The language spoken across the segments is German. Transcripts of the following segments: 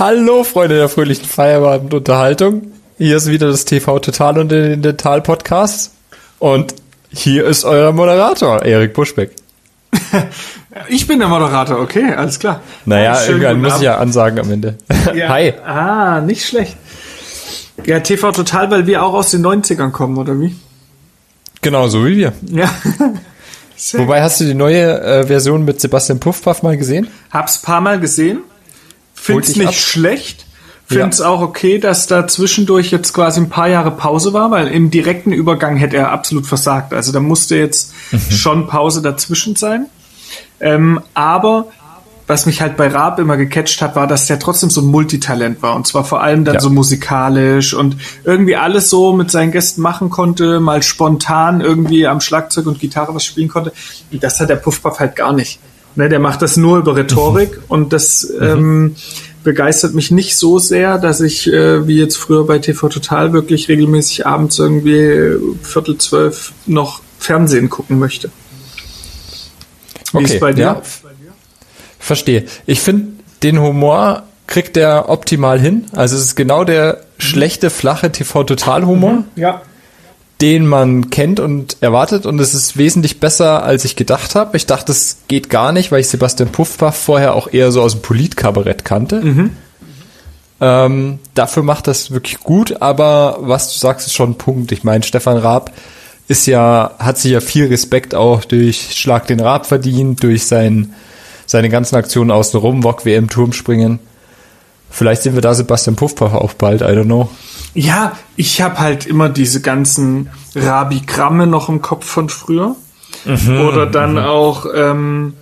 Hallo, Freunde der fröhlichen Feierabendunterhaltung. Hier ist wieder das TV Total und den Dental Podcast. Und hier ist euer Moderator, Erik Buschbeck. Ich bin der Moderator, okay, alles klar. Naja, irgendwann muss ich ja ansagen am Ende. Ja. Hi. Ah, nicht schlecht. Ja, TV Total, weil wir auch aus den 90ern kommen, oder wie? Genau, so wie wir. Ja. Wobei, hast du die neue äh, Version mit Sebastian Puffpaff mal gesehen? Hab's paar Mal gesehen. Find's dich nicht ab. schlecht. Find's auch okay, dass da zwischendurch jetzt quasi ein paar Jahre Pause war, weil im direkten Übergang hätte er absolut versagt. Also da musste jetzt schon Pause dazwischen sein. Ähm, aber was mich halt bei Raab immer gecatcht hat, war, dass der trotzdem so ein Multitalent war. Und zwar vor allem dann Ja. so musikalisch und irgendwie alles so mit seinen Gästen machen konnte, mal spontan irgendwie am Schlagzeug und Gitarre was spielen konnte. Und das hat der Puffpuff halt gar nicht. Ne, der macht das nur über Rhetorik und das ähm, begeistert mich nicht so sehr, dass ich, äh, wie jetzt früher bei TV Total, wirklich regelmäßig abends irgendwie Viertel zwölf noch Fernsehen gucken möchte. Wie ist bei dir? Ja, verstehe. Ich finde, den Humor kriegt er optimal hin. Also es ist genau der schlechte, flache TV-Total-Humor, Ja. Den man kennt und erwartet. Und es ist wesentlich besser, als ich gedacht habe. Ich dachte, es geht gar nicht, weil ich Sebastian Puffpaff vorher auch eher so aus dem Politkabarett kannte. Ähm, dafür macht das wirklich gut, aber was du sagst, ist schon ein Punkt. Ich meine, Stefan Raab ist ja, hat sich ja viel Respekt auch durch Schlag den Raab verdient, durch sein, seine ganzen Aktionen außenrum, Wok WM Turmspringen. Vielleicht sehen wir da Sebastian Puffpaff auch bald, I don't know. Ja, ich habe halt immer diese ganzen Rabigramme noch im Kopf von früher. Oder dann auch, ähm,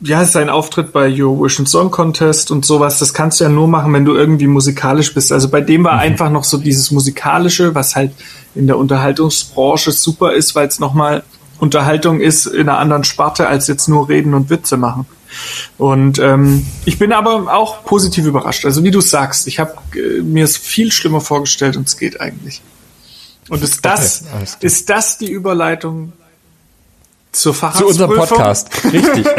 ja, sein Auftritt bei Eurovision Song Contest und sowas. Das kannst du ja nur machen, wenn du irgendwie musikalisch bist. Also bei dem war einfach noch so dieses Musikalische, was halt in der Unterhaltungsbranche super ist, weil es nochmal Unterhaltung ist in einer anderen Sparte, als jetzt nur reden und Witze machen. Und ähm, ich bin aber auch positiv überrascht. Also wie du sagst, ich habe äh, mir es viel schlimmer vorgestellt und es geht eigentlich. Und ist das, Okay, ist das die Überleitung zur Zu Facharztprüfung? unserem Podcast. Richtig.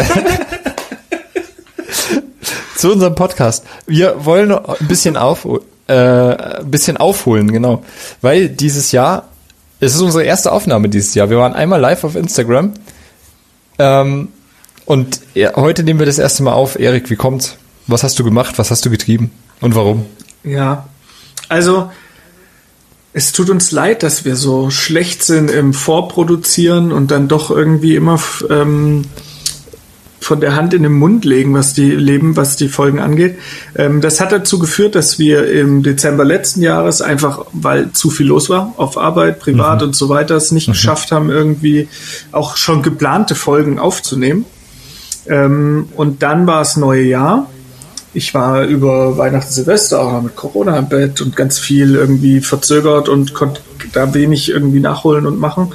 Zu unserem Podcast. Wir wollen ein bisschen auf, äh, ein bisschen aufholen, genau. Weil dieses Jahr, es ist unsere erste Aufnahme dieses Jahr. Wir waren einmal live auf Instagram. Ähm, und heute nehmen wir das erste Mal auf. Erik, wie kommt's? Was hast du gemacht? Was hast du getrieben? Und warum? Ja, also es tut uns leid, dass wir so schlecht sind im Vorproduzieren und dann doch irgendwie immer ähm, von der Hand in den Mund legen, was die Leben, was die Folgen angeht. Ähm, das hat dazu geführt, dass wir im Dezember letzten Jahres einfach, weil zu viel los war auf Arbeit, privat und so weiter, es nicht geschafft haben, irgendwie auch schon geplante Folgen aufzunehmen. Ähm, und dann war es neue Jahr. Ich war über Weihnachten, Silvester auch mit Corona im Bett und ganz viel irgendwie verzögert und konnte da wenig irgendwie nachholen und machen.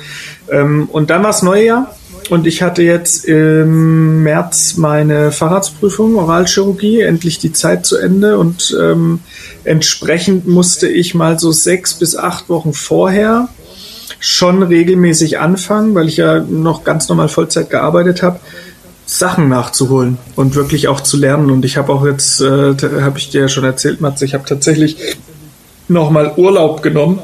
Ähm, und dann war es Neujahr und ich hatte jetzt im März meine Fahrradsprüfung, Oralchirurgie, endlich die Zeit zu Ende. Und ähm, entsprechend musste ich mal so sechs bis acht Wochen vorher schon regelmäßig anfangen, weil ich ja noch ganz normal Vollzeit gearbeitet habe, Sachen nachzuholen und wirklich auch zu lernen. Und ich habe auch jetzt, äh, habe ich dir ja schon erzählt, Matze, ich habe tatsächlich nochmal Urlaub genommen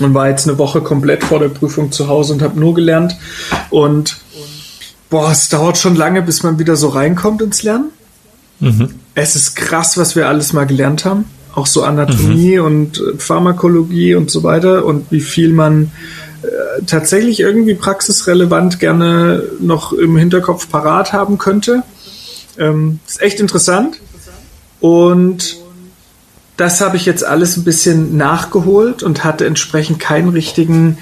und war jetzt eine Woche komplett vor der Prüfung zu Hause und habe nur gelernt. Und boah, es dauert schon lange, bis man wieder so reinkommt ins Lernen. Es ist krass, was wir alles mal gelernt haben. Auch so Anatomie und äh, Pharmakologie und so weiter und wie viel man tatsächlich irgendwie praxisrelevant gerne noch im Hinterkopf parat haben könnte. Ähm, ist echt interessant. Und das habe ich jetzt alles ein bisschen nachgeholt und hatte entsprechend keinen richtigen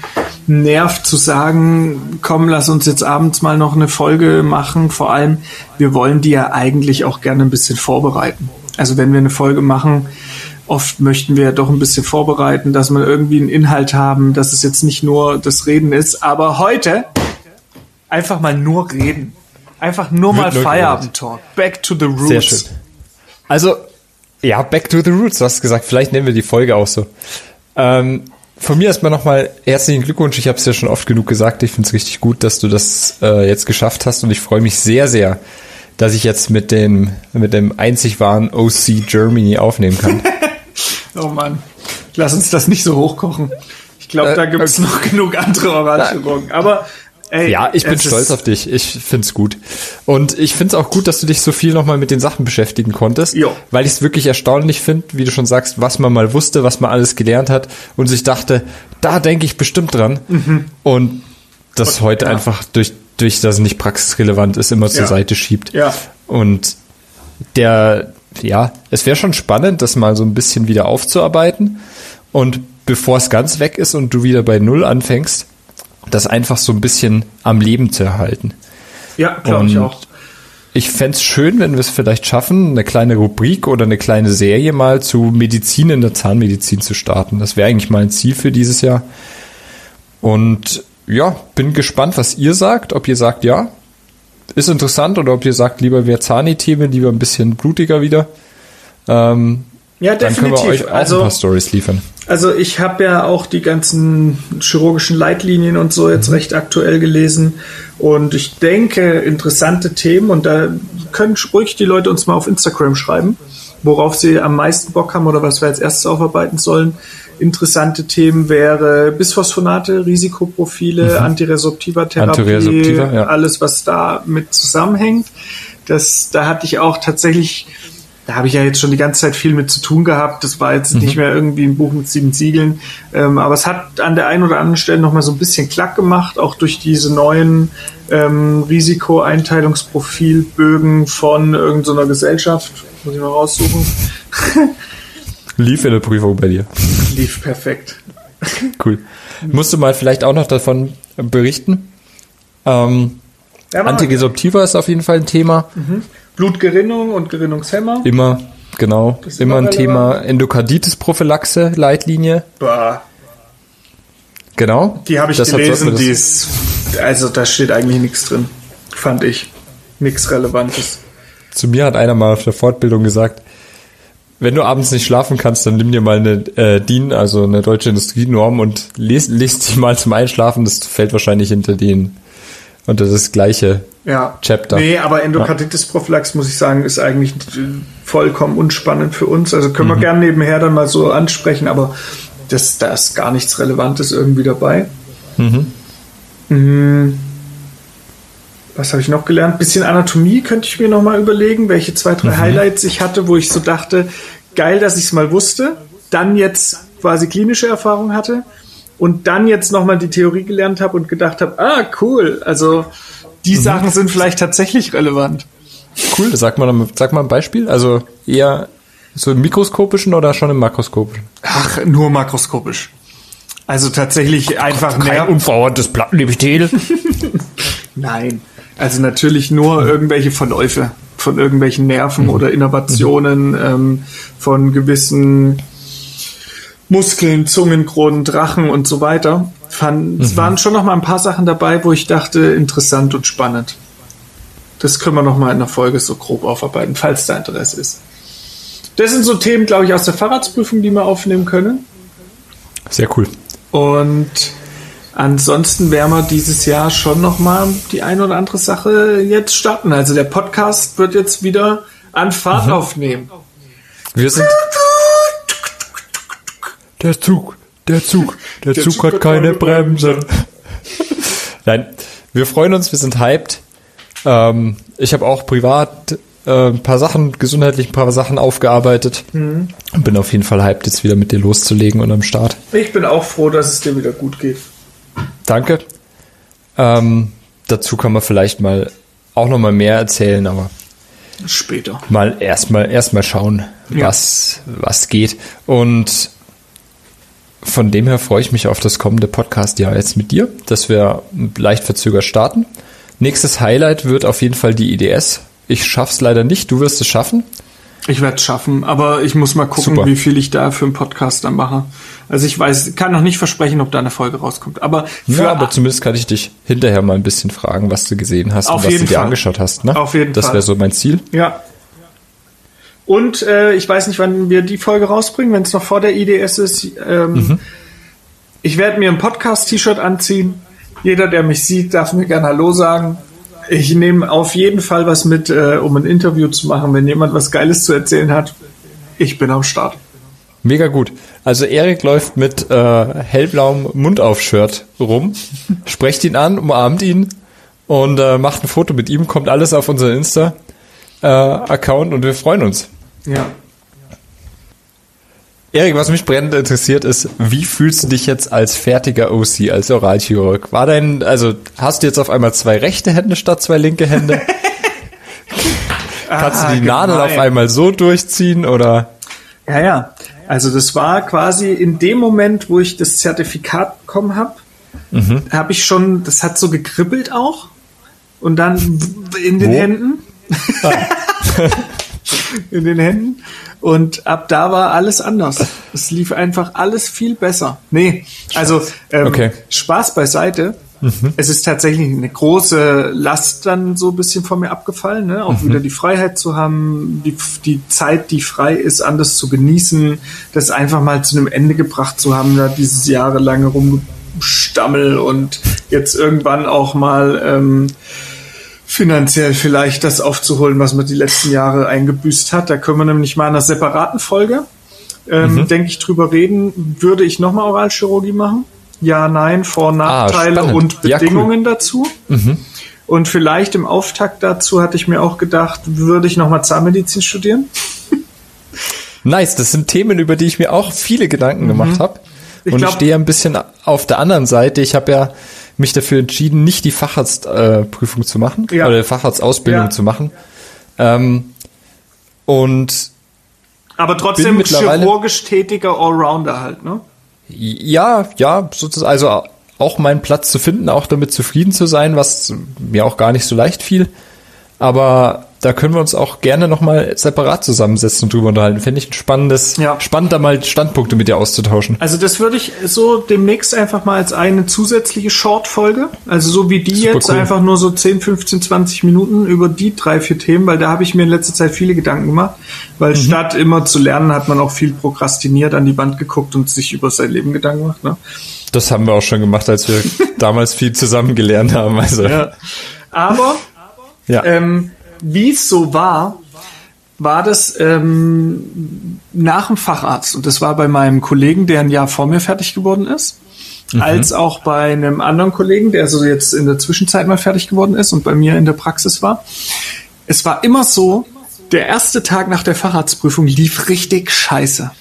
Nerv zu sagen, komm, lass uns jetzt abends mal noch eine Folge machen. Vor allem, wir wollen die ja eigentlich auch gerne ein bisschen vorbereiten. Also wenn wir eine Folge machen, oft möchten wir ja doch ein bisschen vorbereiten, dass wir irgendwie einen Inhalt haben, dass es jetzt nicht nur das Reden ist. Aber heute einfach mal nur reden. Einfach nur Wird mal Feierabend-Talk. Back to the roots. Sehr schön. Also, ja, back to the roots, du hast gesagt, vielleicht nennen wir die Folge auch so. Ähm, von mir erstmal nochmal herzlichen Glückwunsch. Ich habe es ja schon oft genug gesagt. Ich finde es richtig gut, dass du das äh, jetzt geschafft hast und ich freue mich sehr, sehr, dass ich jetzt mit dem, mit dem einzig wahren OC Germany aufnehmen kann. oh Mann. Lass uns das nicht so hochkochen. Ich glaube, äh, da gibt es okay. noch genug andere Orangenrogen. Aber Ey, ja, ich bin stolz auf dich. Ich find's gut. Und ich find's auch gut, dass du dich so viel nochmal mit den Sachen beschäftigen konntest. Jo. Weil ich es wirklich erstaunlich finde, wie du schon sagst, was man mal wusste, was man alles gelernt hat und sich dachte, da denke ich bestimmt dran. Mhm. Und das und, heute ja. einfach durch, durch das nicht praxisrelevant ist, immer zur ja. Seite schiebt. Ja. Und der, ja, es wäre schon spannend, das mal so ein bisschen wieder aufzuarbeiten. Und bevor es ganz weg ist und du wieder bei Null anfängst, das einfach so ein bisschen am Leben zu erhalten. Ja, glaube ich auch. Ich fände schön, wenn wir es vielleicht schaffen, eine kleine Rubrik oder eine kleine Serie mal zu Medizin in der Zahnmedizin zu starten. Das wäre eigentlich mal ein Ziel für dieses Jahr. Und ja, bin gespannt, was ihr sagt. Ob ihr sagt, ja, ist interessant oder ob ihr sagt, lieber mehr Zahni-Themen, lieber ein bisschen blutiger wieder. Ähm, ja, definitiv. Dann können wir euch auch also, ein paar Stories liefern. Also ich habe ja auch die ganzen chirurgischen Leitlinien und so jetzt mhm. recht aktuell gelesen und ich denke interessante Themen und da können ruhig die Leute uns mal auf Instagram schreiben, worauf sie am meisten Bock haben oder was wir als erstes aufarbeiten sollen. Interessante Themen wäre Bisphosphonate, Risikoprofile, mhm. Antiresorptiva Therapie, Antiresorptiva, ja. alles was da mit zusammenhängt. Das, da hatte ich auch tatsächlich da habe ich ja jetzt schon die ganze Zeit viel mit zu tun gehabt. Das war jetzt mhm. nicht mehr irgendwie ein Buch mit sieben Siegeln. Ähm, aber es hat an der einen oder anderen Stelle nochmal so ein bisschen Klack gemacht, auch durch diese neuen ähm, Risikoeinteilungsprofilbögen von irgendeiner Gesellschaft. Muss ich mal raussuchen. Lief in der Prüfung bei dir. Lief perfekt. Cool. Musst du mal vielleicht auch noch davon berichten? Ähm, ja, Antigesoptiva ist auf jeden Fall ein Thema. Mhm. Blutgerinnung und Gerinnungshemmer. Immer, genau. Immer, immer ein Thema. Endokarditis-Prophylaxe, Leitlinie. Bah. Genau. Die habe ich Deshalb gelesen, die ist, also da steht eigentlich nichts drin, fand ich. Nichts Relevantes. Zu mir hat einer mal auf der Fortbildung gesagt, wenn du abends nicht schlafen kannst, dann nimm dir mal eine äh, DIN, also eine deutsche Industrienorm und lest, lest die mal zum Einschlafen. Das fällt wahrscheinlich hinter den unter das gleiche ja. Chapter. Nee, aber Endokarditis-Prophylax, muss ich sagen, ist eigentlich vollkommen unspannend für uns. Also können mhm. wir gerne nebenher dann mal so ansprechen, aber das, da ist gar nichts Relevantes irgendwie dabei. Mhm. Mhm. Was habe ich noch gelernt? Bisschen Anatomie könnte ich mir noch mal überlegen, welche zwei, drei mhm. Highlights ich hatte, wo ich so dachte, geil, dass ich es mal wusste, dann jetzt quasi klinische Erfahrung hatte und dann jetzt nochmal die Theorie gelernt habe und gedacht habe, ah, cool, also die mhm. Sachen sind vielleicht tatsächlich relevant. Cool, sag mal, sag mal ein Beispiel. Also eher so im mikroskopischen oder schon im makroskopischen? Ach, nur makroskopisch. Also tatsächlich einfach Kein mehr. unverordnetes Plattenepithel. Nein. Also natürlich nur irgendwelche Verläufe von irgendwelchen Nerven mhm. oder Innovationen mhm. ähm, von gewissen Muskeln, Zungengrund, Rachen und so weiter. Fand, mhm. Es waren schon noch mal ein paar Sachen dabei, wo ich dachte, interessant und spannend. Das können wir noch mal in der Folge so grob aufarbeiten, falls da Interesse ist. Das sind so Themen, glaube ich, aus der Fahrradsprüfung, die wir aufnehmen können. Sehr cool. Und ansonsten werden wir dieses Jahr schon noch mal die eine oder andere Sache jetzt starten. Also der Podcast wird jetzt wieder an Fahrt mhm. aufnehmen. Wir sind der Zug, der Zug, der, der Zug, Zug, hat keine Bremsen. Nein, wir freuen uns, wir sind hyped. Ähm, ich habe auch privat äh, ein paar Sachen, gesundheitlich ein paar Sachen aufgearbeitet mhm. und bin auf jeden Fall hyped, jetzt wieder mit dir loszulegen und am Start. Ich bin auch froh, dass es dir wieder gut geht. Danke. Ähm, dazu kann man vielleicht mal auch noch mal mehr erzählen, aber später. Mal erstmal erstmal schauen, ja. was was geht und von dem her freue ich mich auf das kommende Podcast-Jahr jetzt mit dir, dass wir leicht verzögert starten. Nächstes Highlight wird auf jeden Fall die IDS. Ich schaff's leider nicht, du wirst es schaffen. Ich werde es schaffen, aber ich muss mal gucken, Super. wie viel ich da für einen Podcast dann mache. Also ich weiß, kann noch nicht versprechen, ob da eine Folge rauskommt. Aber ja, aber zumindest kann ich dich hinterher mal ein bisschen fragen, was du gesehen hast und was du dir Fall. angeschaut hast. Ne? Auf jeden das Fall. Das wäre so mein Ziel. Ja, und äh, ich weiß nicht, wann wir die Folge rausbringen, wenn es noch vor der IDS ist. Ähm, mhm. Ich werde mir ein Podcast-T-Shirt anziehen. Jeder, der mich sieht, darf mir gerne Hallo sagen. Ich nehme auf jeden Fall was mit, äh, um ein Interview zu machen. Wenn jemand was Geiles zu erzählen hat, ich bin am Start. Mega gut. Also Erik läuft mit äh, hellblauem Mundauf-Shirt rum, sprecht ihn an, umarmt ihn und äh, macht ein Foto mit ihm, kommt alles auf unseren Insta-Account äh, und wir freuen uns. Ja. Erik, was mich brennend interessiert ist, wie fühlst du dich jetzt als fertiger OC, als Oralchirurg? War dein, also hast du jetzt auf einmal zwei rechte Hände statt zwei linke Hände? Kannst Ah, du die Nadel gemein. auf einmal so durchziehen oder? Ja, ja. Also das war quasi in dem Moment, wo ich das Zertifikat bekommen habe, habe ich schon, das hat so gekribbelt auch. Und dann in den Wo? Händen. in den Händen. Und ab da war alles anders. Es lief einfach alles viel besser. Nee, also ähm, Okay. Spaß beiseite. Es ist tatsächlich eine große Last dann so ein bisschen von mir abgefallen, ne? auch wieder die Freiheit zu haben, die, die Zeit, die frei ist, anders zu genießen, das einfach mal zu einem Ende gebracht zu haben, da dieses jahrelange Rumstammel und jetzt irgendwann auch mal ähm, finanziell vielleicht das aufzuholen, was man die letzten Jahre eingebüßt hat. Da können wir nämlich mal in einer separaten Folge, ähm, denke ich, drüber reden. Würde ich nochmal Oralchirurgie machen? Ja, nein, Vor- und Nachteile spannend. und Ja, cool. Bedingungen dazu. Und vielleicht im Auftakt dazu hatte ich mir auch gedacht, würde ich nochmal Zahnmedizin studieren? Nice, das sind Themen, über die ich mir auch viele Gedanken gemacht habe. Ich Und ich glaub- stehe ein bisschen auf der anderen Seite. Ich habe ja mich dafür entschieden, nicht die Facharztprüfung äh, zu machen Ja. oder Facharztausbildung Ja. zu machen. Ähm, und Aber trotzdem chirurgisch tätiger Allrounder halt, ne? ja, ja, sozusagen, also auch meinen Platz zu finden, auch damit zufrieden zu sein, was mir auch gar nicht so leicht fiel. Aber da können wir uns auch gerne nochmal separat zusammensetzen und drüber unterhalten. Finde ich ein spannendes, Ja. spannend, da mal Standpunkte mit dir auszutauschen. Also das würde ich so demnächst einfach mal als eine zusätzliche Short-Folge, also so wie die Super jetzt, cool. einfach nur so 10, 15, 20 Minuten über die drei, vier Themen, weil da habe ich mir in letzter Zeit viele Gedanken gemacht, weil Mhm. statt immer zu lernen, hat man auch viel prokrastiniert, an die Wand geguckt und sich über sein Leben Gedanken gemacht. Ne? Das haben wir auch schon gemacht, als wir damals viel zusammen gelernt haben. Also, ja. Aber ähm, wie es so war, war das ähm, nach dem Facharzt. Und das war bei meinem Kollegen, der ein Jahr vor mir fertig geworden ist, als auch bei einem anderen Kollegen, der so jetzt in der Zwischenzeit mal fertig geworden ist und bei mir in der Praxis war. Es war immer so, der erste Tag nach der Facharztprüfung lief richtig scheiße.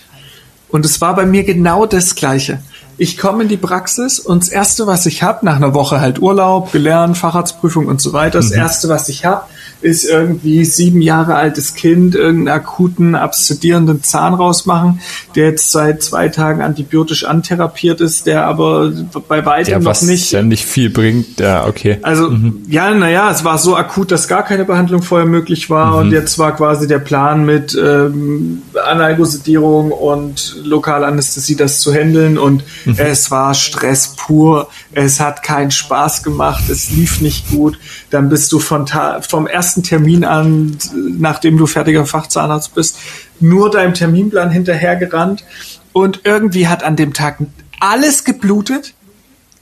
Und es war bei mir genau das Gleiche. Ich komme in die Praxis und das Erste, was ich habe, nach einer Woche halt Urlaub, gelernt, Facharztprüfung und so weiter, das Erste, was ich habe, ist irgendwie sieben Jahre altes Kind, irgendeinen akuten, abszedierenden Zahn rausmachen, der jetzt seit zwei Tagen antibiotisch antherapiert ist, der aber bei weitem ja, noch nicht ja nicht viel bringt. Ja, okay. also, ja, naja, es war so akut, dass gar keine Behandlung vorher möglich war. Und jetzt war quasi der Plan mit ähm, Analgosedierung und Lokalanästhesie das zu handeln. Und es war Stress pur. Es hat keinen Spaß gemacht. Es lief nicht gut. Dann bist du von Ta vom ersten Termin an, nachdem du fertiger Fachzahnarzt bist, nur deinem Terminplan hinterhergerannt. Und irgendwie hat an dem Tag alles geblutet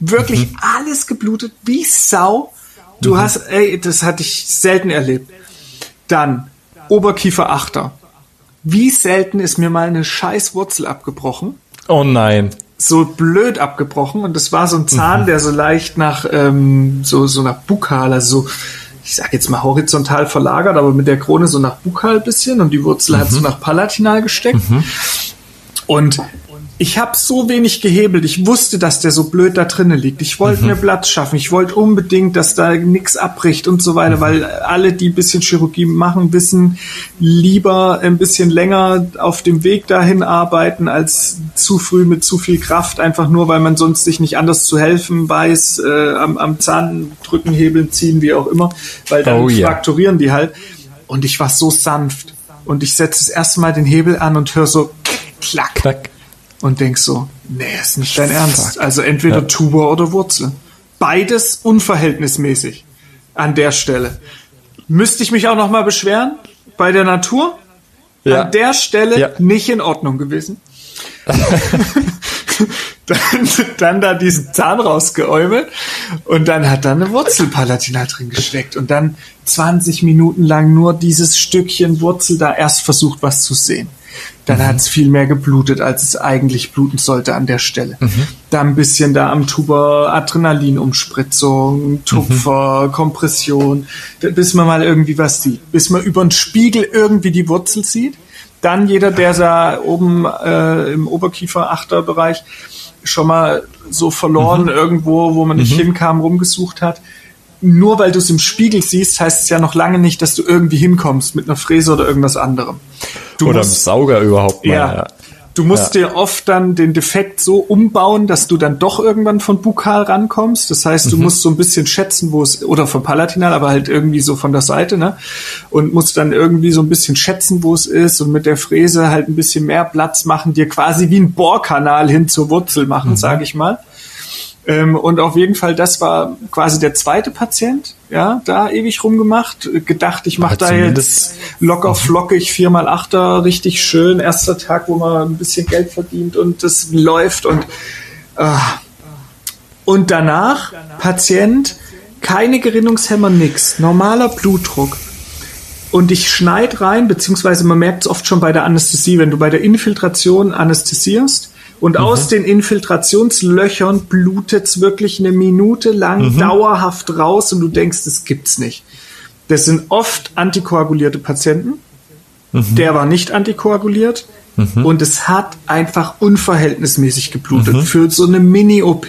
wirklich alles geblutet, wie Sau. Du hast, ey, das hatte ich selten erlebt. Dann Oberkieferachter. Wie selten ist mir mal eine scheiß Wurzel abgebrochen? Oh nein. So blöd abgebrochen und das war so ein Zahn, der so leicht nach ähm, so so nach Bukal, also so, ich sag jetzt mal horizontal verlagert, aber mit der Krone so nach Bukal bisschen und die Wurzel hat so nach Palatinal gesteckt. Und ich habe so wenig gehebelt. Ich wusste, dass der so blöd da drinnen liegt. Ich wollte mir Platz schaffen. Ich wollte unbedingt, dass da nichts abbricht und so weiter, weil alle, die ein bisschen Chirurgie machen, wissen, lieber ein bisschen länger auf dem Weg dahin arbeiten, als zu früh mit zu viel Kraft, einfach nur, weil man sonst sich nicht anders zu helfen weiß, äh, am, am Zahn drücken, hebeln, ziehen, wie auch immer, weil dann Oh ja. frakturieren die halt. Und ich war so sanft. Und ich setze das erste Mal den Hebel an und höre so klack Knack. Und denk so, nee, ist nicht dein Ernst. Fuck. Also entweder Ja. Tuba oder Wurzel. Beides unverhältnismäßig an der Stelle. Müsste ich mich auch noch mal beschweren bei der Natur? Ja. An der Stelle Ja. nicht in Ordnung gewesen. dann, dann da diesen Zahn rausgeäumelt und dann hat da eine Wurzelpalatina drin gesteckt und dann 20 Minuten lang nur dieses Stückchen Wurzel da erst versucht, was zu sehen. Dann mhm. hat es viel mehr geblutet, als es eigentlich bluten sollte an der Stelle. Mhm. Dann ein bisschen da am Tuber Adrenalinumspritzung, Tupfer, mhm. Kompression, bis man mal irgendwie was sieht. Bis man über den Spiegel irgendwie die Wurzel sieht. Dann jeder, der da oben äh, im Oberkiefer-Achterbereich schon mal so verloren mhm. irgendwo, wo man nicht mhm. hinkam, rumgesucht hat. Nur weil du es im Spiegel siehst, heißt es ja noch lange nicht, dass du irgendwie hinkommst mit einer Fräse oder irgendwas anderem. Du oder musst, einem Sauger überhaupt mal. Ja, ja. Du musst ja. dir oft dann den Defekt so umbauen, dass du dann doch irgendwann von Bukal rankommst. Das heißt, du mhm. musst so ein bisschen schätzen, wo es, oder von Palatinal, aber halt irgendwie so von der Seite, ne? Und musst dann irgendwie so ein bisschen schätzen, wo es ist und mit der Fräse halt ein bisschen mehr Platz machen, dir quasi wie ein Bohrkanal hin zur Wurzel machen, mhm. sage ich mal. Ähm, und auf jeden Fall, das war quasi der zweite Patient, ja, da ewig rumgemacht, gedacht, ich mache da jetzt locker flockig, viermal Achter, richtig schön, erster Tag, wo man ein bisschen Geld verdient und das läuft und äh, und danach Patient, keine Gerinnungshemmer, nix, normaler Blutdruck. Und ich schneid rein, beziehungsweise man merkt es oft schon bei der Anästhesie, wenn du bei der Infiltration anästhesierst, und mhm. aus den Infiltrationslöchern blutet es wirklich eine Minute lang mhm. dauerhaft raus und du denkst, das gibt's nicht. Das sind oft antikoagulierte Patienten. Mhm. Der war nicht antikoaguliert. Mhm. Und es hat einfach unverhältnismäßig geblutet mhm. für so eine Mini-OP.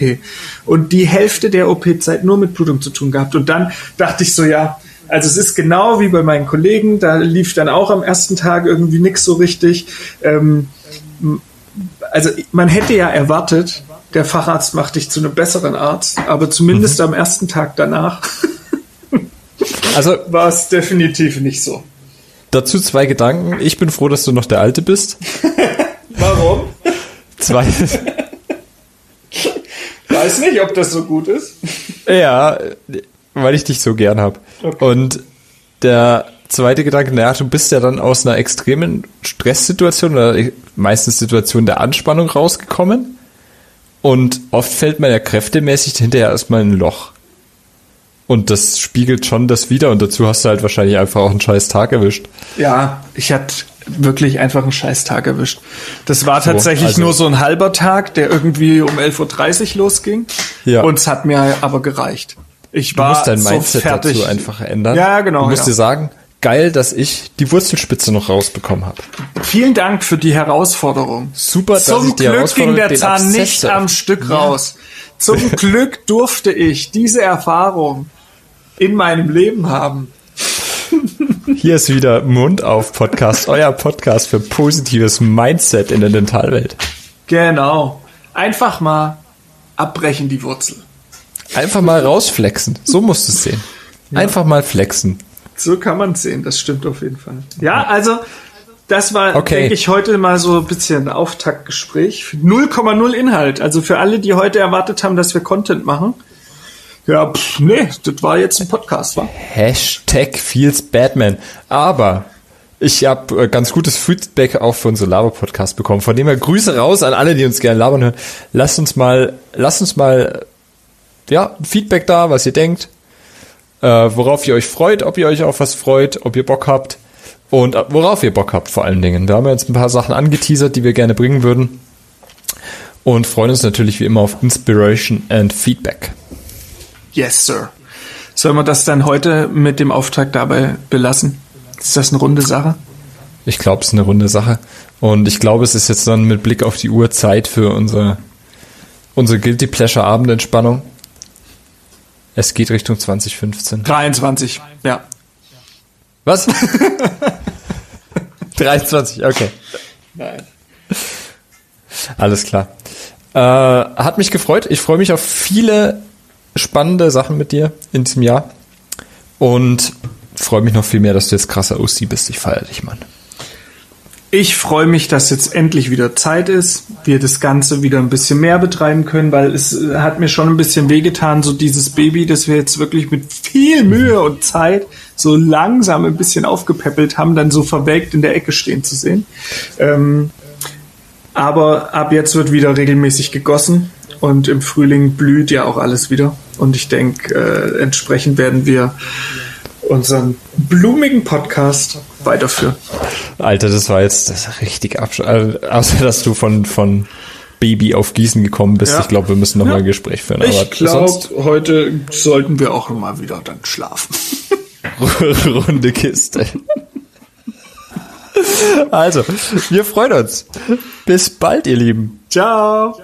Und die Hälfte der OP-Zeit nur mit Blutung zu tun gehabt. Und dann dachte ich so, ja, also es ist genau wie bei meinen Kollegen, da lief dann auch am ersten Tag irgendwie nichts so richtig. Ähm, also man hätte ja erwartet, der Facharzt macht dich zu einem besseren Arzt, aber zumindest mhm. am ersten Tag danach also war es definitiv nicht so. Dazu zwei Gedanken. Ich bin froh, dass du noch der Alte bist. Warum? Zwei. Weiß nicht, ob das so gut ist. Ja, weil ich dich so gern habe. Okay. Und der zweite Gedanke, naja, du bist ja dann aus einer extremen Stresssituation oder meistens Situation der Anspannung rausgekommen. Und oft fällt man ja kräftemäßig hinterher erstmal ein Loch. Und das spiegelt schon das wieder und dazu hast du halt wahrscheinlich einfach auch einen scheiß Tag erwischt. Ja, ich hatte wirklich einfach einen scheiß Tag erwischt. Das war tatsächlich also, nur so ein halber Tag, der irgendwie um 11.30 Uhr losging. Ja. Und es hat mir aber gereicht. Ich war du musst dein Mindset so fertig. dazu einfach ändern. Ja, genau. Du musst ja. dir sagen, geil, dass ich die Wurzelspitze noch rausbekommen habe. Vielen Dank für die Herausforderung. Super, dass Zum ich die Glück ging der Zahn nicht am Stück ja. raus. Zum Glück durfte ich diese Erfahrung in meinem Leben haben. Hier ist wieder Mund auf Podcast, euer Podcast für positives Mindset in der Dentalwelt. Genau. Einfach mal abbrechen die Wurzel. Einfach mal rausflexen. So musst du es sehen. Einfach mal flexen. So kann man es sehen, das stimmt auf jeden Fall. Ja, also das war, okay. denke ich, heute mal so ein bisschen ein Auftaktgespräch. 0,0 Inhalt. Also für alle, die heute erwartet haben, dass wir Content machen. Ja, pff, nee, das war jetzt ein Podcast, wa? Hashtag feels Batman. Aber ich habe äh, ganz gutes Feedback auch für unsere Laber-Podcast bekommen. Von dem her Grüße raus an alle, die uns gerne labern hören. Lasst uns mal, lasst uns mal, ja, Feedback da, was ihr denkt äh, worauf ihr euch freut, ob ihr euch auf was freut, ob ihr Bock habt und worauf ihr Bock habt vor allen Dingen. Da haben wir jetzt ein paar Sachen angeteasert, die wir gerne bringen würden und freuen uns natürlich wie immer auf Inspiration and Feedback. Yes, sir. Sollen wir das dann heute mit dem Auftrag dabei belassen? Ist das eine runde Sache? Ich glaube, es ist eine runde Sache. Und ich glaube, es ist jetzt dann mit Blick auf die Uhr Zeit für unsere, unsere Guilty Pleasure Abendentspannung. Es geht Richtung 2015. 23, ja. Was? 23, okay. Nein. Alles klar. Äh, hat mich gefreut. Ich freue mich auf viele spannende Sachen mit dir in diesem Jahr. Und freue mich noch viel mehr, dass du jetzt krasser OC bist. Ich feiere dich, Mann. Ich freue mich, dass jetzt endlich wieder Zeit ist, wir das Ganze wieder ein bisschen mehr betreiben können, weil es hat mir schon ein bisschen wehgetan, so dieses Baby, das wir jetzt wirklich mit viel Mühe und Zeit so langsam ein bisschen aufgepäppelt haben, dann so verwelkt in der Ecke stehen zu sehen. Ähm, Aber ab jetzt wird wieder regelmäßig gegossen und im Frühling blüht ja auch alles wieder. Und ich denke, äh, entsprechend werden wir unseren blumigen Podcast weiterführen. Alter, das war jetzt das richtig absch... Also, außer, dass du von, von Baby auf Gießen gekommen bist. Ja. Ich glaube, wir müssen noch Ja. mal ein Gespräch führen. Ich glaube, heute sollten wir auch mal wieder dann schlafen. runde Kiste. Also, wir freuen uns. Bis bald, ihr Lieben. Ciao.